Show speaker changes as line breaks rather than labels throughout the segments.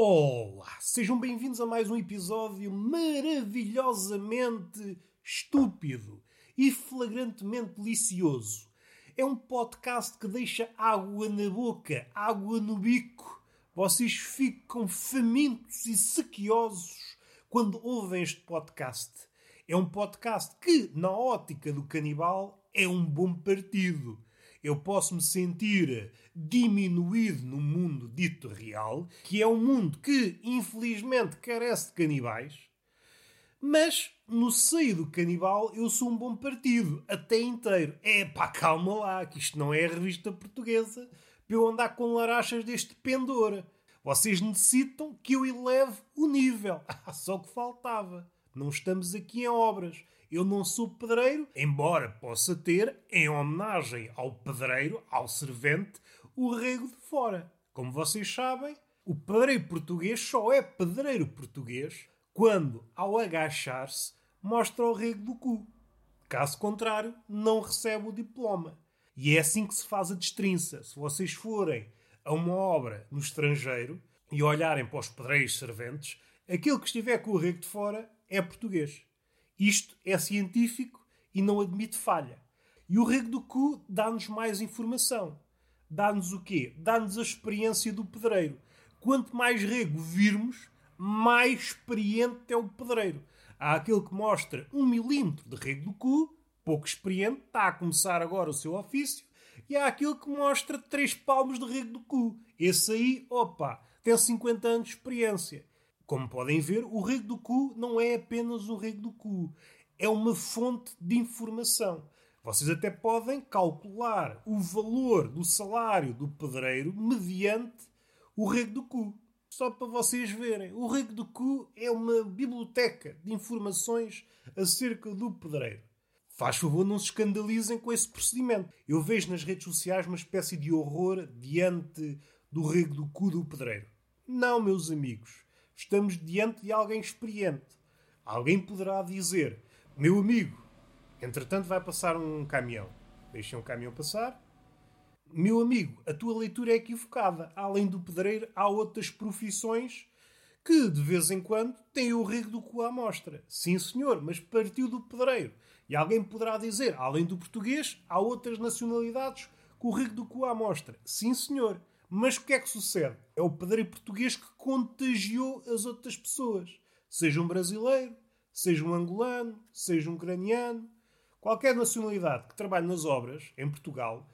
Olá, sejam bem-vindos a mais um episódio maravilhosamente estúpido e flagrantemente delicioso. É um podcast que deixa água na boca, água no bico. Vocês ficam famintos e sequiosos quando ouvem este podcast. É um podcast que, na ótica do canibal, é um bom partido eu posso me sentir diminuído no mundo dito real, que é um mundo que infelizmente carece de canibais, mas no seio do canibal eu sou um bom partido, até inteiro. É pá, calma lá, que isto não é a revista portuguesa para eu andar com larachas deste pendor. Vocês necessitam que eu eleve o nível. Só que faltava. Não estamos aqui em obras. Eu não sou pedreiro, embora possa ter, em homenagem ao pedreiro, ao servente, o rego de fora. Como vocês sabem, o pedreiro português só é pedreiro português quando, ao agachar-se, mostra o rego do cu. Caso contrário, não recebe o diploma. E é assim que se faz a destrinça. Se vocês forem a uma obra no estrangeiro e olharem para os pedreiros serventes, aquele que estiver com o rego de fora é português. Isto é científico e não admite falha. E o rego do cu dá-nos mais informação. Dá-nos o quê? Dá-nos a experiência do pedreiro. Quanto mais rego virmos, mais experiente é o pedreiro. Há aquele que mostra um milímetro de rego do cu, pouco experiente, está a começar agora o seu ofício, e há aquele que mostra três palmos de rego do cu. Esse aí, opa, tem 50 anos de experiência. Como podem ver, o rego do cu não é apenas o rego do cu, é uma fonte de informação. Vocês até podem calcular o valor do salário do pedreiro mediante o rego do cu. Só para vocês verem, o rego do cu é uma biblioteca de informações acerca do pedreiro. Faz favor, não se escandalizem com esse procedimento. Eu vejo nas redes sociais uma espécie de horror diante do rego do cu do pedreiro. Não, meus amigos. Estamos diante de alguém experiente. Alguém poderá dizer: Meu amigo, entretanto vai passar um caminhão. Deixem um caminhão passar. Meu amigo, a tua leitura é equivocada. Além do pedreiro, há outras profissões que, de vez em quando, têm o rego do cu à mostra. Sim, senhor, mas partiu do pedreiro. E alguém poderá dizer, além do português, há outras nacionalidades com o rego do cu à mostra. Sim, senhor. Mas o que é que sucede? É o pedreiro português que contagiou as outras pessoas. Seja um brasileiro, seja um angolano, seja um ucraniano. Qualquer nacionalidade que trabalhe nas obras, em Portugal,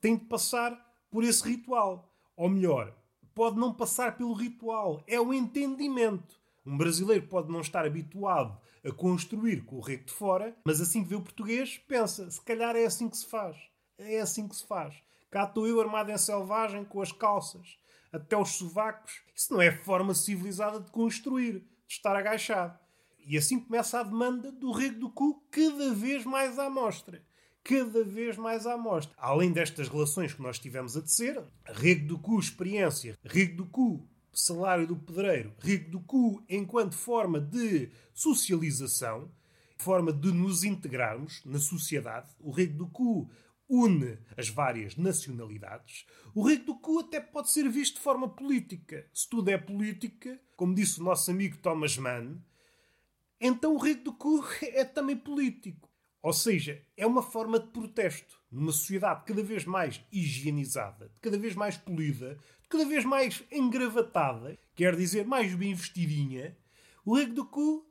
tem de passar por esse ritual. Ou melhor, pode não passar pelo ritual. É o entendimento. Um brasileiro pode não estar habituado a construir com o rego de fora, mas assim que vê o português, pensa: se calhar é assim que se faz. É assim que se faz. Estou eu armado em selvagem, com as calças até os sovacos. Isso não é forma civilizada de construir, de estar agachado. E assim começa a demanda do rego do cu cada vez mais à mostra. Cada vez mais à mostra. Além destas relações que nós tivemos a tecer, rego do cu experiência, rego do cu salário do pedreiro, rego do cu enquanto forma de socialização, forma de nos integrarmos na sociedade, o rego do cu une as várias nacionalidades, o rego do cu até pode ser visto de forma política. Se tudo é política, como disse o nosso amigo Thomas Mann, então o rego do cu é também político. Ou seja, é uma forma de protesto numa sociedade cada vez mais higienizada, cada vez mais polida, cada vez mais engravatada, quer dizer, mais bem vestidinha. O rego do cu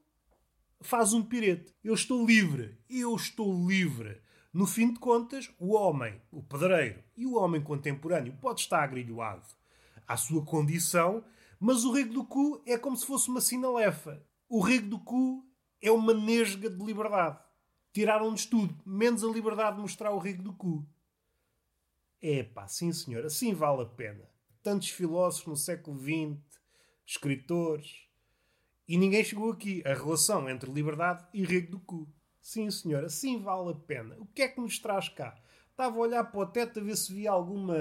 faz um pirete. Eu estou livre. Eu estou livre. No fim de contas, o homem, o pedreiro e o homem contemporâneo pode estar agrilhoado à sua condição, mas o rego do cu é como se fosse uma sinalefa. O rego do cu é uma nesga de liberdade. Tiraram-nos tudo, menos a liberdade de mostrar o rego do cu. É pá, sim senhor, assim vale a pena. Tantos filósofos no século XX, escritores, e ninguém chegou aqui. A relação entre liberdade e rego do cu. Sim, senhor, assim vale a pena. O que é que nos traz cá? Estava a olhar para o teto a ver se via alguma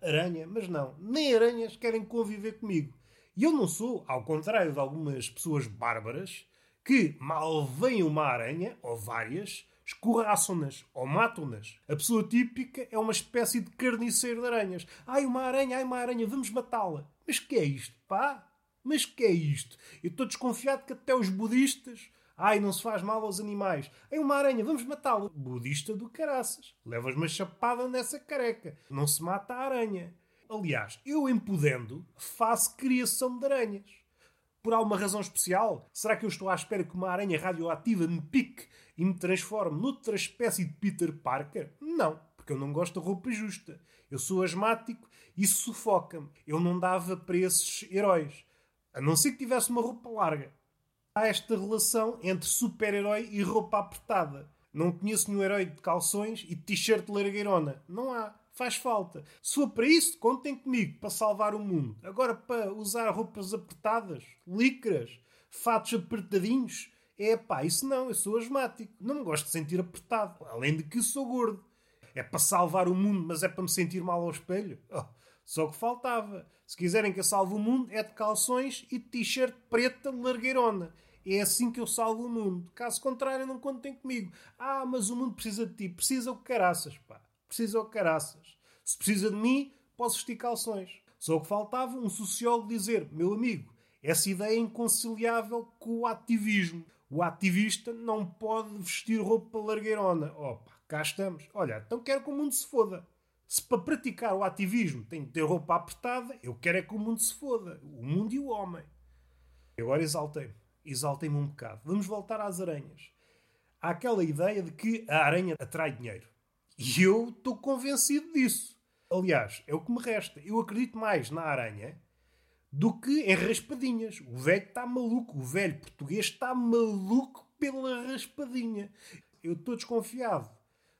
aranha, mas não, nem aranhas querem conviver comigo. E eu não sou, ao contrário de algumas pessoas bárbaras, que mal vem uma aranha, ou várias, escorraçam-nas ou matam-nas. A pessoa típica é uma espécie de carniceiro de aranhas. Ai, uma aranha, ai, uma aranha, vamos matá-la. Mas que é isto, pá? Mas que é isto? Eu estou desconfiado que até os budistas. Ai, não se faz mal aos animais. É uma aranha, vamos matá-lo. Budista do caraças. Levas uma chapada nessa careca. Não se mata a aranha. Aliás, eu em podendo, faço criação de aranhas. Por alguma razão especial? Será que eu estou à espera que uma aranha radioativa me pique e me transforme noutra espécie de Peter Parker? Não, porque eu não gosto de roupa justa. Eu sou asmático e sufoca-me. Eu não dava para esses heróis. A não ser que tivesse uma roupa larga. Há esta relação entre super-herói e roupa apertada. Não conheço nenhum herói de calções e t-shirt largueirona. Não há. Faz falta. Se for para isso, contem comigo para salvar o mundo. Agora, para usar roupas apertadas, licras, fatos apertadinhos, é pá, isso não. Eu sou asmático. Não me gosto de sentir apertado. Além de que sou gordo. É para salvar o mundo, mas é para me sentir mal ao espelho. Oh, só que faltava. Se quiserem que eu salve o mundo, é de calções e de t-shirt preta largueirona. É assim que eu salvo o mundo. Caso contrário, não contem comigo. Ah, mas o mundo precisa de ti. Precisa o caraças, pá. Precisa o caraças. Se precisa de mim, posso vestir calções. Só que faltava um sociólogo dizer: meu amigo, essa ideia é inconciliável com o ativismo. O ativista não pode vestir roupa largueirona. Opa, cá estamos. Olha, então quero que o mundo se foda. Se para praticar o ativismo tem de ter roupa apertada, eu quero é que o mundo se foda. O mundo e o homem. Agora exaltei-me. Exaltei-me um bocado. Vamos voltar às aranhas. Há aquela ideia de que a aranha atrai dinheiro. E eu estou convencido disso. Aliás, é o que me resta. Eu acredito mais na aranha do que em raspadinhas. O velho está maluco. O velho português está maluco pela raspadinha. Eu estou desconfiado.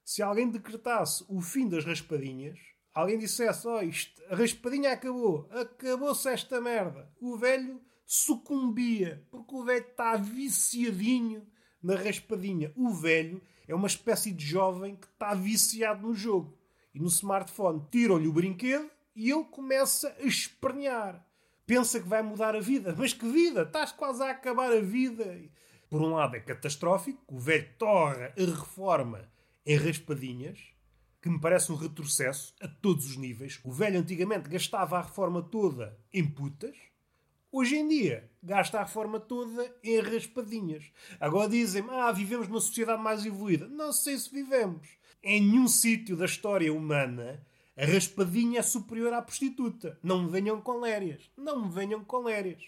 Se alguém decretasse o fim das raspadinhas, alguém dissesse: oh, isto, a raspadinha acabou, acabou-se esta merda. O velho sucumbia, porque o velho está viciadinho na raspadinha. O velho é uma espécie de jovem que está viciado no jogo e no smartphone. Tiram-lhe o brinquedo e ele começa a espernear. Pensa que vai mudar a vida. Mas que vida? Estás quase a acabar a vida. Por um lado é catastrófico, o velho torra a reforma em raspadinhas, que me parece um retrocesso a todos os níveis. O velho antigamente gastava a reforma toda em putas, Hoje em dia, gasta a reforma toda em raspadinhas. Agora dizem ah, vivemos numa sociedade mais evoluída. Não sei se vivemos. Em nenhum sítio da história humana a raspadinha é superior à prostituta. Não me venham com lérias. Não me venham com lérias.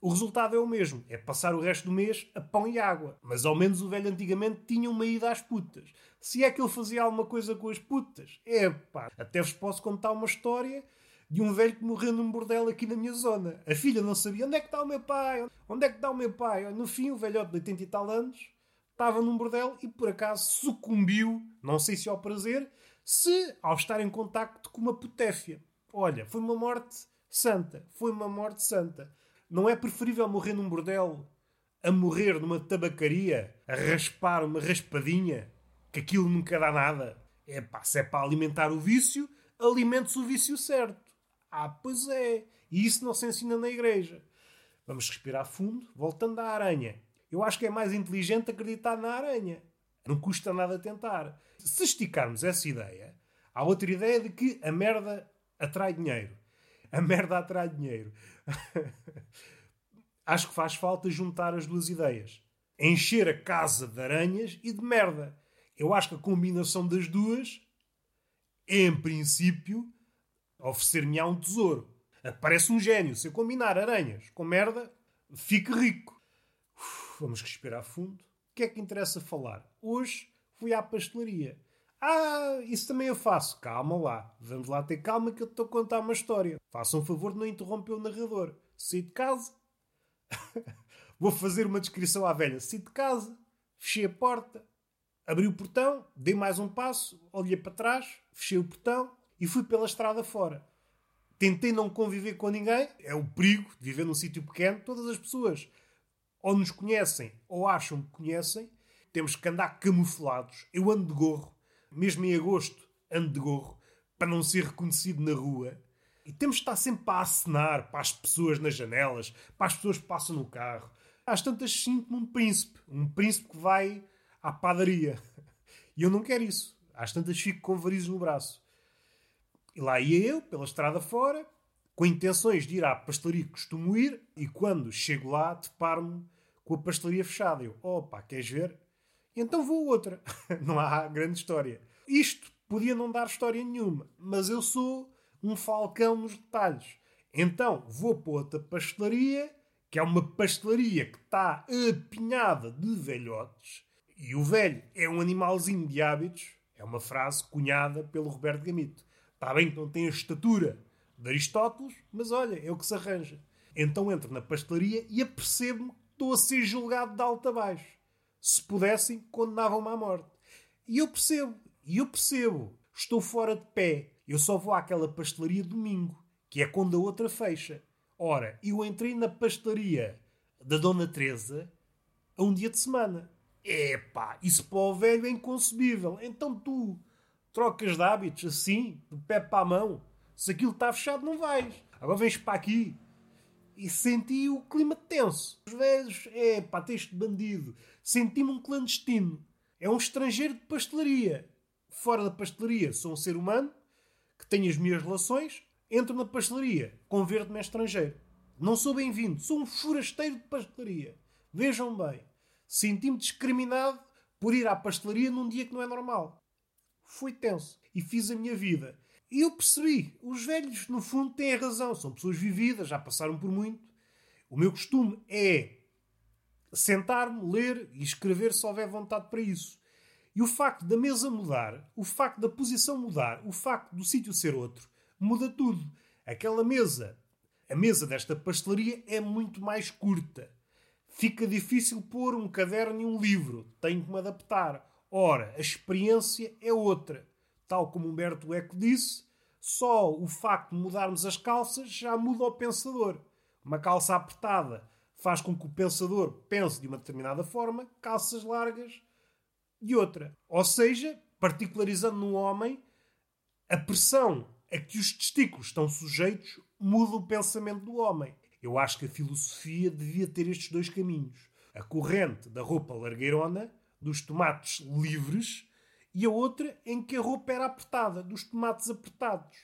O resultado é o mesmo. É passar o resto do mês a pão e água. Mas ao menos o velho antigamente tinha uma ida às putas. Se é que ele fazia alguma coisa com as putas. É pá. Até vos posso contar uma história de um velho que morreu num bordel aqui na minha zona. A filha não sabia onde é que está o meu pai, onde é que está o meu pai. No fim, o velhote de 80 e tal anos estava num bordel e por acaso sucumbiu, não sei se ao prazer, se ao estar em contacto com uma putéfia. Olha, foi uma morte santa. Foi uma morte santa. Não é preferível morrer num bordel a morrer numa tabacaria, a raspar uma raspadinha, que aquilo nunca dá nada? É pá, se é para alimentar o vício, alimente-se o vício certo. Ah, pois é. E isso não se ensina na igreja. Vamos respirar fundo, voltando à aranha. Eu acho que é mais inteligente acreditar na aranha. Não custa nada tentar. Se esticarmos essa ideia, há outra ideia de que a merda atrai dinheiro. A merda atrai dinheiro. acho que faz falta juntar as duas ideias. Encher a casa de aranhas e de merda. Eu acho que a combinação das duas, em princípio, oferecer-me á um tesouro. Parece um gênio. Se eu combinar aranhas com merda, fique rico. Uf, vamos respirar fundo. O que é que interessa falar? Hoje fui à pastelaria. Ah, isso também eu faço. Calma lá. Vamos lá ter calma que eu estou a contar uma história. Faça um favor de não interromper o narrador. Saí de casa. Vou fazer uma descrição à velha. Saí de casa. Fechei a porta. Abri o portão. Dei mais um passo. Olhei para trás. Fechei o portão e fui pela estrada fora. Tentei não conviver com ninguém, é o perigo de viver num sítio pequeno. Todas as pessoas ou nos conhecem ou acham que conhecem. Temos que andar camuflados. Eu ando de gorro, mesmo em agosto, ando de gorro, para não ser reconhecido na rua. E temos de estar sempre a acenar para as pessoas nas janelas, para as pessoas que passam no carro. Às tantas sinto-me um príncipe. Um príncipe que vai à padaria. E eu não quero isso. Às tantas fico com varizes no braço. E lá ia eu, pela estrada fora, com intenções de ir à pastelaria que costumo ir, e quando chego lá, deparo-me com a pastelaria fechada. Eu, opa, queres ver? Então vou outra. não há grande história. Isto podia não dar história nenhuma, mas eu sou um falcão nos detalhes. Então vou para outra pastelaria, que é uma pastelaria que está apinhada de velhotes, e o velho é um animalzinho de hábitos, é uma frase cunhada pelo Roberto Gamito. Está bem que não tem a estatura de Aristóteles, mas olha, é o que se arranja. Então entro na pastelaria e apercebo-me que estou a ser julgado de alto a baixo. Se pudessem, condenavam-me à morte. E eu percebo, e eu percebo. Estou fora de pé. Eu só vou àquela pastelaria domingo, que é quando a outra fecha. Ora, eu entrei na pastelaria da Dona Teresa a um dia de semana. Epá, isso para o velho é inconcebível. Então tu trocas de hábitos assim, de pé para a mão. Se aquilo está fechado, não vais. Agora vens para aqui. E senti o clima tenso. Os velhos, é pá, este bandido. Senti-me um clandestino. É um estrangeiro de pastelaria. Fora da pastelaria, sou um ser humano que tem as minhas relações. Entro na pastelaria, converto-me estrangeiro. Não sou bem-vindo, sou um forasteiro de pastelaria. Vejam bem, senti-me discriminado por ir à pastelaria num dia que não é normal. Foi tenso e fiz a minha vida. E eu percebi, os velhos, no fundo, têm razão. São pessoas vividas, já passaram por muito. O meu costume é sentar-me, ler e escrever se houver vontade para isso. E o facto da mesa mudar, o facto da posição mudar, o facto do sítio ser outro, muda tudo. Aquela mesa, a mesa desta pastelaria é muito mais curta. Fica difícil pôr um caderno e um livro. Tenho que me adaptar. Ora, a experiência é outra. Tal como Humberto Eco disse, só o facto de mudarmos as calças já muda o pensador. Uma calça apertada faz com que o pensador pense de uma determinada forma, calças largas de outra. Ou seja, particularizando no homem, a pressão a que os testículos estão sujeitos muda o pensamento do homem. Eu acho que a filosofia devia ter estes dois caminhos. A corrente da roupa largueirona, dos tomates livres, e a outra em que a roupa era apertada, dos tomates apertados.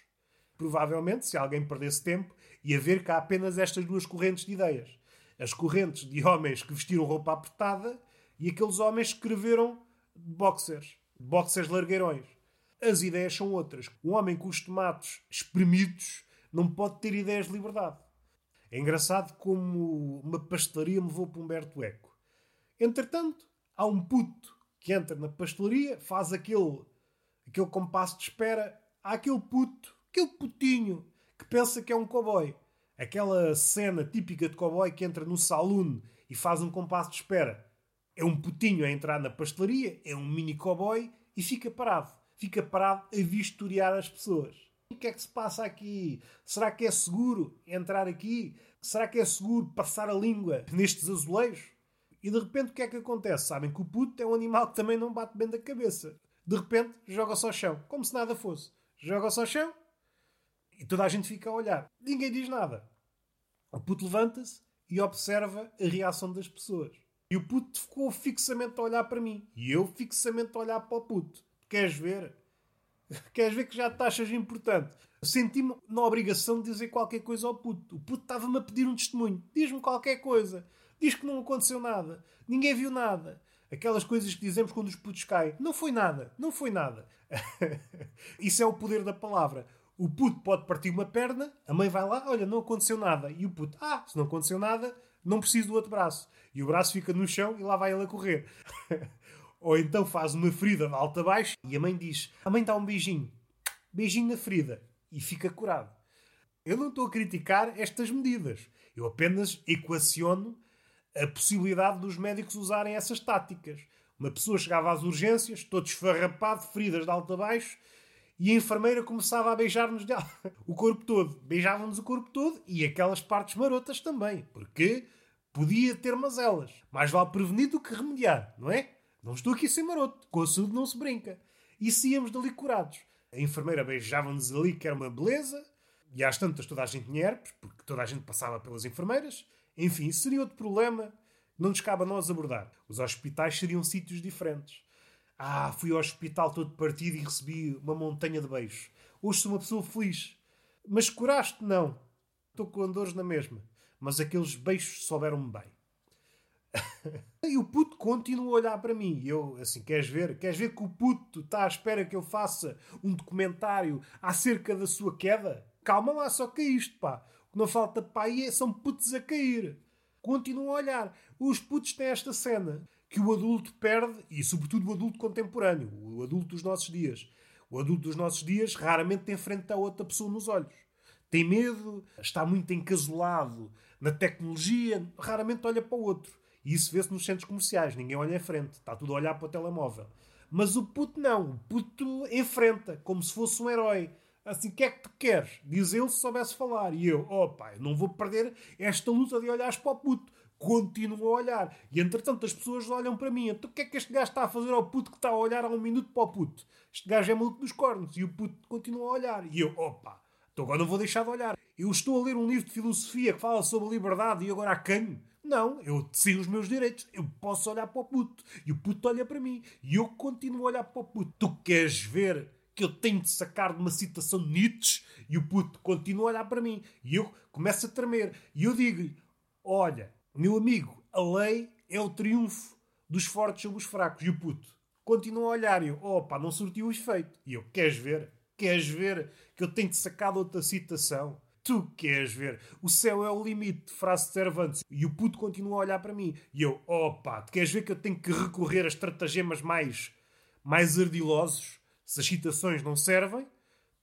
Provavelmente, se alguém perdesse tempo, ia ver que há apenas estas duas correntes de ideias. As correntes de homens que vestiram roupa apertada e aqueles homens que escreveram boxers, boxers largueirões. As ideias são outras. Um homem com os tomates espremidos não pode ter ideias de liberdade. É engraçado como uma pastelaria me levou para Humberto Eco. Entretanto, há um puto que entra na pastelaria, faz aquele, aquele compasso de espera. Há aquele puto, aquele putinho, que pensa que é um cowboy. Aquela cena típica de cowboy que entra no saloon e faz um compasso de espera. É um putinho a entrar na pastelaria, é um mini cowboy e fica parado. Fica parado a vistoriar as pessoas. O que é que se passa aqui? Será que é seguro entrar aqui? Será que é seguro passar a língua nestes azulejos? E de repente o que é que acontece? Sabem que o puto é um animal que também não bate bem da cabeça. De repente joga-se ao chão, como se nada fosse. Joga-se ao chão e toda a gente fica a olhar. Ninguém diz nada. O puto levanta-se e observa a reação das pessoas. E o puto ficou fixamente a olhar para mim. E eu fixamente a olhar para o puto. Queres ver? Queres ver que já taxas importante? Senti-me na obrigação de dizer qualquer coisa ao puto. O puto estava-me a pedir um testemunho. Diz-me qualquer coisa. Diz que não aconteceu nada. Ninguém viu nada. Aquelas coisas que dizemos quando os putos caem. Não foi nada. Não foi nada. Isso é o poder da palavra. O puto pode partir uma perna, a mãe vai lá, olha, não aconteceu nada. E o puto, ah, se não aconteceu nada, não preciso do outro braço. E o braço fica no chão e lá vai ele a correr. Ou então faz uma ferida de alta a baixo e a mãe diz: A mãe dá um beijinho. Beijinho na ferida. E fica curado. Eu não estou a criticar estas medidas. Eu apenas equaciono a possibilidade dos médicos usarem essas táticas. Uma pessoa chegava às urgências, todo esfarrapado, feridas de alto a baixo, e a enfermeira começava a beijar-nos o corpo todo. Beijava-nos o corpo todo e aquelas partes marotas também, porque podia ter mazelas. Mais vale prevenir do que remediar, não é? Não estou aqui a ser maroto. Com a saúde não se brinca. E saíamos dali curados. A enfermeira beijava-nos ali, que era uma beleza. E às tantas toda a gente tinha herpes, porque toda a gente passava pelas enfermeiras. Enfim, isso seria outro problema. Não nos cabe a nós abordar. Os hospitais seriam sítios diferentes. Ah, fui ao hospital todo partido e recebi uma montanha de beijos. Hoje sou uma pessoa feliz. Mas curaste? Não. Estou com dores na mesma. Mas aqueles beijos souberam-me bem. e o puto continua a olhar para mim. E eu, assim, queres ver? Queres ver que o puto está à espera que eu faça um documentário acerca da sua queda? Calma lá, só que é isto, pá. Não falta aí é, são putos a cair. Continua a olhar. Os putos têm esta cena que o adulto perde, e sobretudo o adulto contemporâneo, o adulto dos nossos dias. O adulto dos nossos dias raramente tem frente a outra pessoa nos olhos. Tem medo, está muito encasolado na tecnologia, raramente olha para o outro. E isso vê-se nos centros comerciais, ninguém olha em frente, está tudo a olhar para o telemóvel. Mas o puto não, o puto enfrenta, como se fosse um herói. Assim, o que é que tu queres? Diz ele se soubesse falar. E eu, oh não vou perder esta luta de olhares para o puto. Continuo a olhar. E entretanto as pessoas olham para mim. Então o que é que este gajo está a fazer ao puto que está a olhar há um minuto para o puto? Este gajo é maluco dos cornos. E o puto continua a olhar. E eu, opa, então agora não vou deixar de olhar. Eu estou a ler um livro de filosofia que fala sobre liberdade e agora acanho. Não, eu sei os meus direitos. Eu posso olhar para o puto. E o puto olha para mim. E eu continuo a olhar para o puto. Tu queres ver que eu tenho de sacar de uma citação de Nietzsche? E o puto continua a olhar para mim. E eu começo a tremer. E eu digo-lhe: Olha, meu amigo, a lei é o triunfo dos fortes sobre os fracos. E o puto continua a olhar. E eu: Opa, não surtiu o efeito. E eu: Queres ver? Queres ver que eu tenho de sacar de outra citação? Tu queres ver? O céu é o limite, frase de Cervantes. E o puto continua a olhar para mim. E eu, opa, tu queres ver que eu tenho que recorrer a estratagemas mais, mais ardilosos? Se as citações não servem,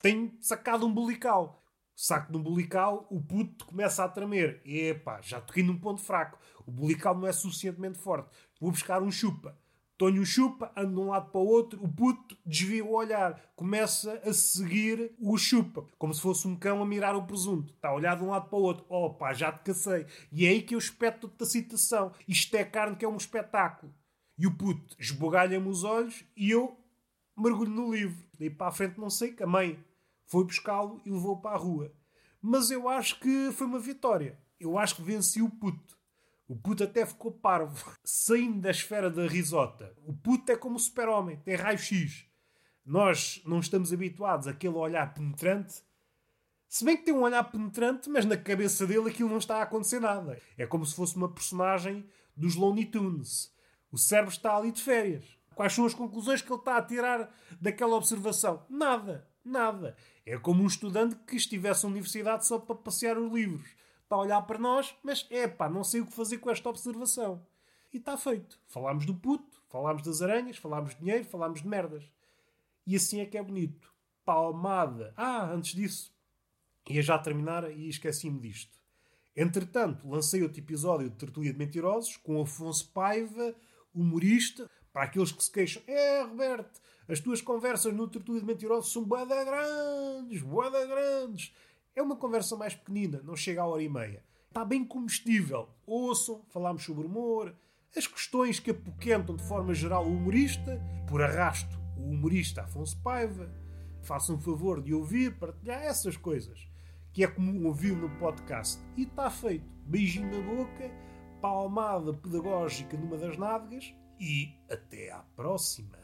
tenho sacado um umbilical. Saco de umbilical, o puto começa a tremer. Epá, já toquei num ponto fraco. O umbilical não é suficientemente forte. Vou buscar um chupa. Tonho chupa, anda de um lado para o outro, o puto desvia o olhar, começa a seguir o chupa, como se fosse um cão a mirar o presunto. Está a olhar de um lado para o outro. Pá, já te cacei. E é aí que eu espeto da citação. Isto é carne que é um espetáculo. E o puto esbugalha-me os olhos e eu mergulho no livro. Daí para a frente não sei que a mãe foi buscá-lo e levou para a rua. Mas eu acho que foi uma vitória. Eu acho que venci o puto. O puto até ficou parvo, saindo da esfera da risota. O puto é como o super-homem, tem raio-x. Nós não estamos habituados àquele olhar penetrante. Se bem que tem um olhar penetrante, mas na cabeça dele aquilo não está a acontecer nada. É como se fosse uma personagem dos Looney Tunes. O cérebro está ali de férias. Quais são as conclusões que ele está a tirar daquela observação? Nada, nada. É como um estudante que estivesse na universidade só para passear os livros está a olhar para nós, mas é pá, não sei o que fazer com esta observação. E está feito. Falámos do puto, falámos das aranhas, falámos de dinheiro, falámos de merdas. E assim é que é bonito. Palmada. Ah, antes disso, ia já terminar e esqueci-me disto. Entretanto, lancei outro episódio de Tertulia de Mentirosos com Afonso Paiva, humorista. Para aqueles que se queixam, é Roberto, as tuas conversas no Tertulia de Mentirosos são boada grandes, boada grandes. É uma conversa mais pequenina, não chega a hora e meia. Está bem comestível. Ouçam, falámos sobre humor, as questões que apoquentam de forma geral o humorista, por arrasto o humorista Afonso Paiva. Façam um favor de ouvir, partilhar essas coisas, que é comum ouvir no podcast. E está feito. Beijinho na boca, palmada pedagógica numa das nádegas e até à próxima.